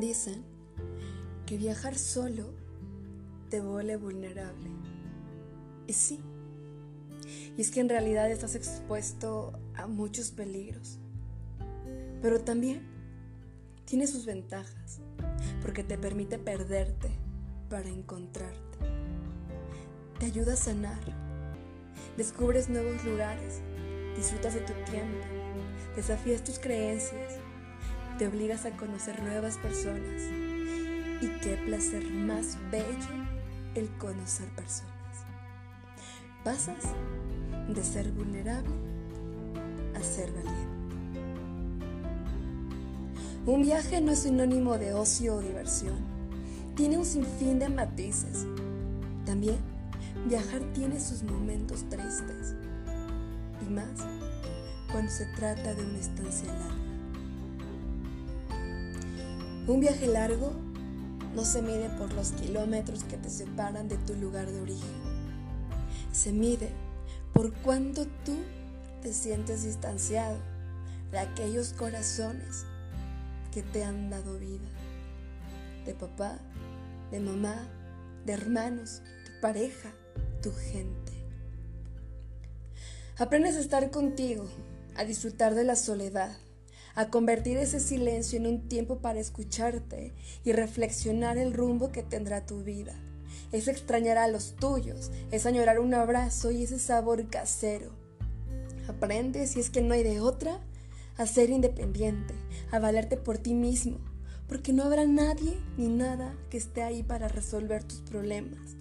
Dicen que viajar solo te vuelve vulnerable. Y sí, y es que en realidad estás expuesto a muchos peligros. Pero también tiene sus ventajas, porque te permite perderte para encontrarte. Te ayuda a sanar. Descubres nuevos lugares, disfrutas de tu tiempo, desafías tus creencias, te obligas a conocer nuevas personas. Y qué placer más bello el conocer personas. Pasas de ser vulnerable a ser valiente. Un viaje no es sinónimo de ocio o diversión. Tiene un sinfín de matices. También viajar tiene sus momentos tristes. Y más cuando se trata de una estancia larga. Un viaje largo no se mide por los kilómetros que te separan de tu lugar de origen. Se mide por cuánto tú te sientes distanciado de aquellos corazones que te han dado vida. De papá, de mamá, de hermanos, tu pareja, tu gente. Aprendes a estar contigo, a disfrutar de la soledad, a convertir ese silencio en un tiempo para escucharte y reflexionar el rumbo que tendrá tu vida. Es extrañar a los tuyos, es añorar un abrazo y ese sabor casero. Aprendes, si es que no hay de otra, a ser independiente, a valerte por ti mismo, porque no habrá nadie ni nada que esté ahí para resolver tus problemas.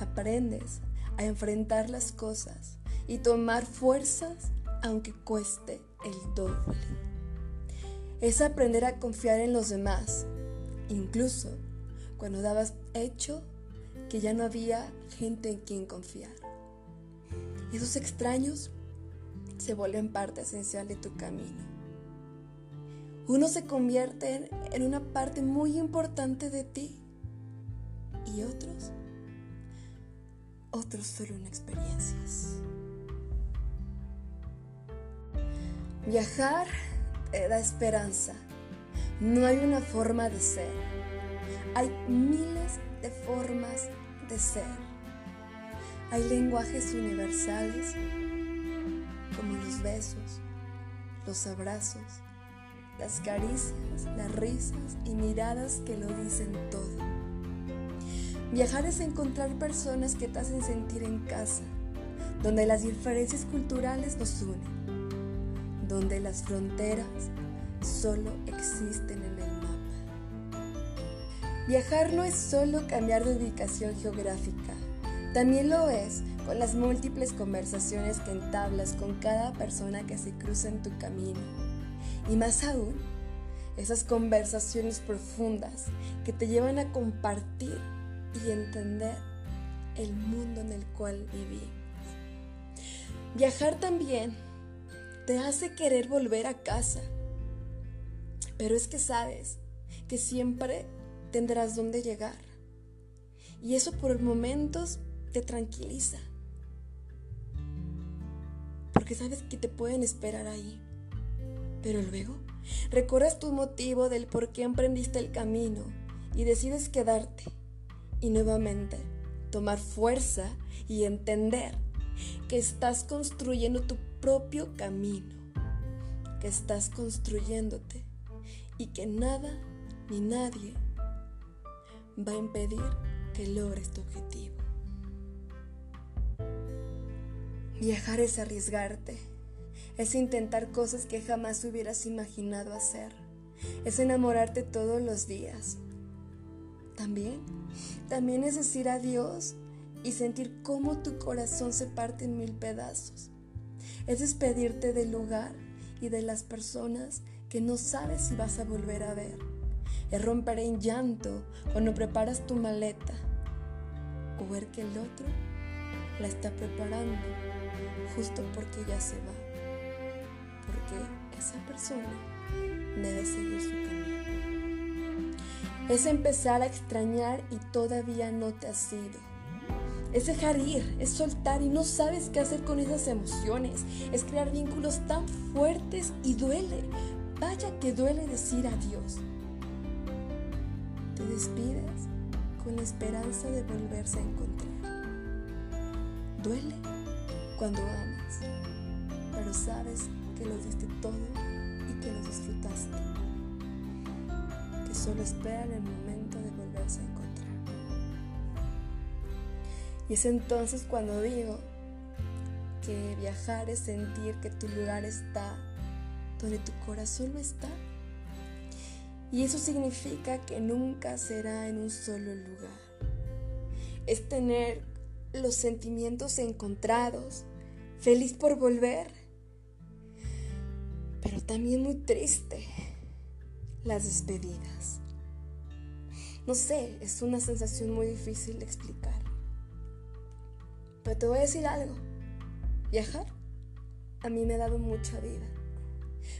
Aprendes a enfrentar las cosas y tomar fuerzas aunque cueste el doble. Es aprender a confiar en los demás, incluso cuando dabas hecho que ya no había gente en quien confiar. Esos extraños se vuelven parte esencial de tu camino. Uno se convierte en una parte muy importante de ti y otros, otros en experiencias. Viajar te da esperanza. No hay una forma de ser. Hay miles de formas de ser. Hay lenguajes universales como los besos, los abrazos, las caricias, las risas y miradas que lo dicen todo. Viajar es encontrar personas que te hacen sentir en casa, donde las diferencias culturales nos unen, donde las fronteras solo existen en el mapa. Viajar no es solo cambiar de ubicación geográfica, también lo es con las múltiples conversaciones que entablas con cada persona que se cruza en tu camino. Y más aún, esas conversaciones profundas que te llevan a compartir y entender el mundo en el cual vivimos. Viajar también te hace querer volver a casa, pero es que sabes que siempre tendrás donde llegar. Y eso por momentos te tranquiliza porque sabes que te pueden esperar ahí. Pero luego recorres tu motivo del por qué emprendiste el camino y decides quedarte y nuevamente tomar fuerza y entender que estás construyendo tu propio camino, que estás construyéndote y que nada ni nadie va a impedir que logres tu objetivo. Viajar es arriesgarte, es intentar cosas que jamás hubieras imaginado hacer, es enamorarte todos los días. También, también es decir adiós y sentir cómo tu corazón se parte en mil pedazos. Es despedirte del lugar y de las personas que no sabes si vas a volver a ver. Es romper en llanto cuando preparas tu maleta o ver que el otro la está preparando justo porque ya se va, porque esa persona debe seguir su camino. Es empezar a extrañar y todavía no te has ido. Es dejar ir, es soltar y no sabes qué hacer con esas emociones. Es crear vínculos tan fuertes y duele. Vaya que duele decir adiós. despides con la esperanza de volverse a encontrar. Duele cuando amas, pero sabes que lo diste todo y que lo disfrutaste, que solo esperan el momento de volverse a encontrar. Y es entonces cuando digo que viajar es sentir que tu lugar está donde tu corazón no está. Y eso significa que nunca será en un solo lugar. Es tener los sentimientos encontrados, feliz por volver, pero también muy triste las despedidas. No sé, es una sensación muy difícil de explicar. Pero te voy a decir algo. Viajar a mí me ha dado mucha vida.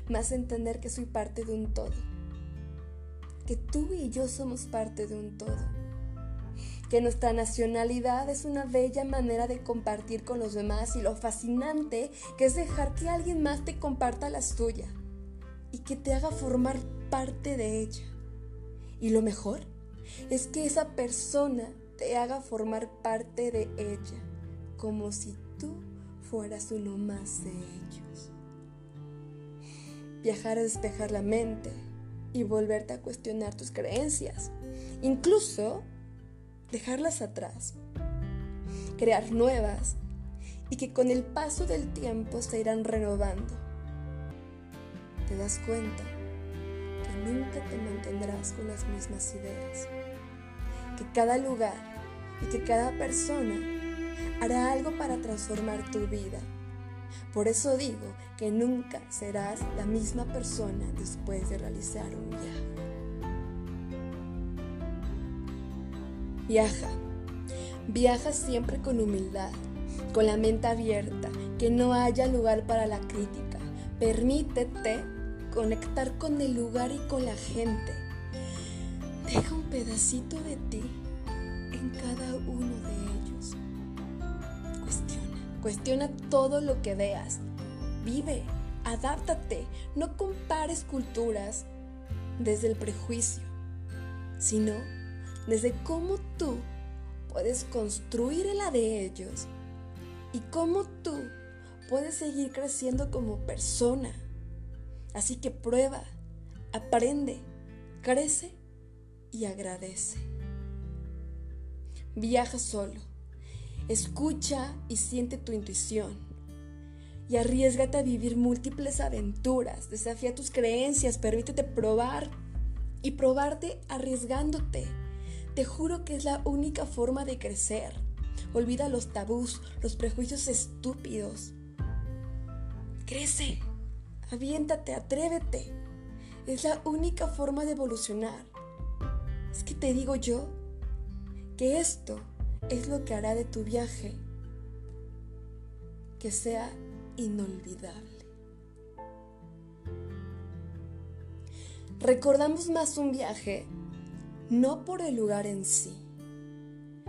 Más entender que soy parte de un todo. Que tú y yo somos parte de un todo. Que nuestra nacionalidad es una bella manera de compartir con los demás y lo fascinante que es dejar que alguien más te comparta la tuya y que te haga formar parte de ella. Y lo mejor es que esa persona te haga formar parte de ella, como si tú fueras uno más de ellos. Viajar a despejar la mente y volverte a cuestionar tus creencias. Incluso dejarlas atrás. Crear nuevas y que con el paso del tiempo se irán renovando. Te das cuenta que nunca te mantendrás con las mismas ideas. Que cada lugar y que cada persona hará algo para transformar tu vida. Por eso digo que nunca serás la misma persona después de realizar un viaje. Viaja. Viaja siempre con humildad, con la mente abierta, que no haya lugar para la crítica. Permítete conectar con el lugar y con la gente. Deja un pedacito de ti en cada uno de ellos. Cuestiona todo lo que veas. Vive, adáptate, no compares culturas desde el prejuicio, sino desde cómo tú puedes construir la de ellos y cómo tú puedes seguir creciendo como persona. Así que prueba, aprende, crece y agradece. Viaja solo Escucha y siente tu intuición. Y arriesgate a vivir múltiples aventuras. Desafía tus creencias, permítete probar y probarte arriesgándote. Te juro que es la única forma de crecer. Olvida los tabús, los prejuicios estúpidos. Crece, aviéntate, atrévete. Es la única forma de evolucionar. Es que te digo yo que esto es lo que hará de tu viaje que sea inolvidable. Recordamos más un viaje no por el lugar en sí,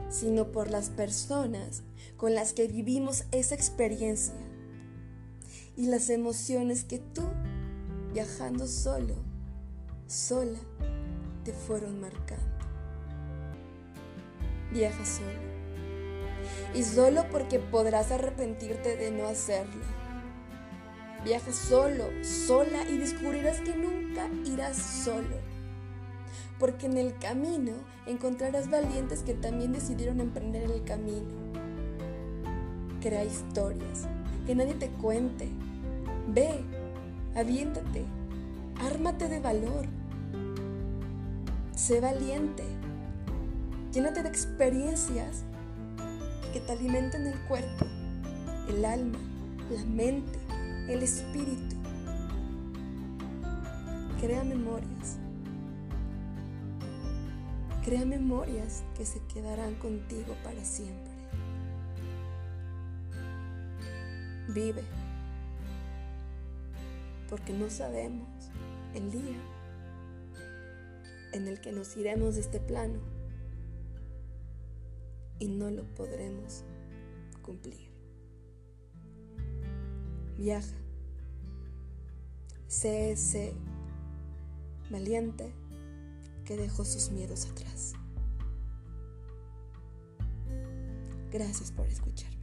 sino por las personas con las que vivimos esa experiencia y las emociones que tú, viajando solo, sola, te fueron marcando. Viaja solo y solo porque podrás arrepentirte de no hacerlo. Viaja solo, sola y descubrirás que nunca irás solo. Porque en el camino encontrarás valientes que también decidieron emprender el camino. Crea historias, que nadie te cuente. Ve, aviéntate, ármate de valor. Sé valiente. Llénate de experiencias que te alimenten el cuerpo, el alma, la mente, el espíritu. Crea memorias. Crea memorias que se quedarán contigo para siempre. Vive, porque no sabemos el día en el que nos iremos de este plano y no lo podremos cumplir. Viaja. Sé ese valiente que dejó sus miedos atrás. Gracias por escucharme.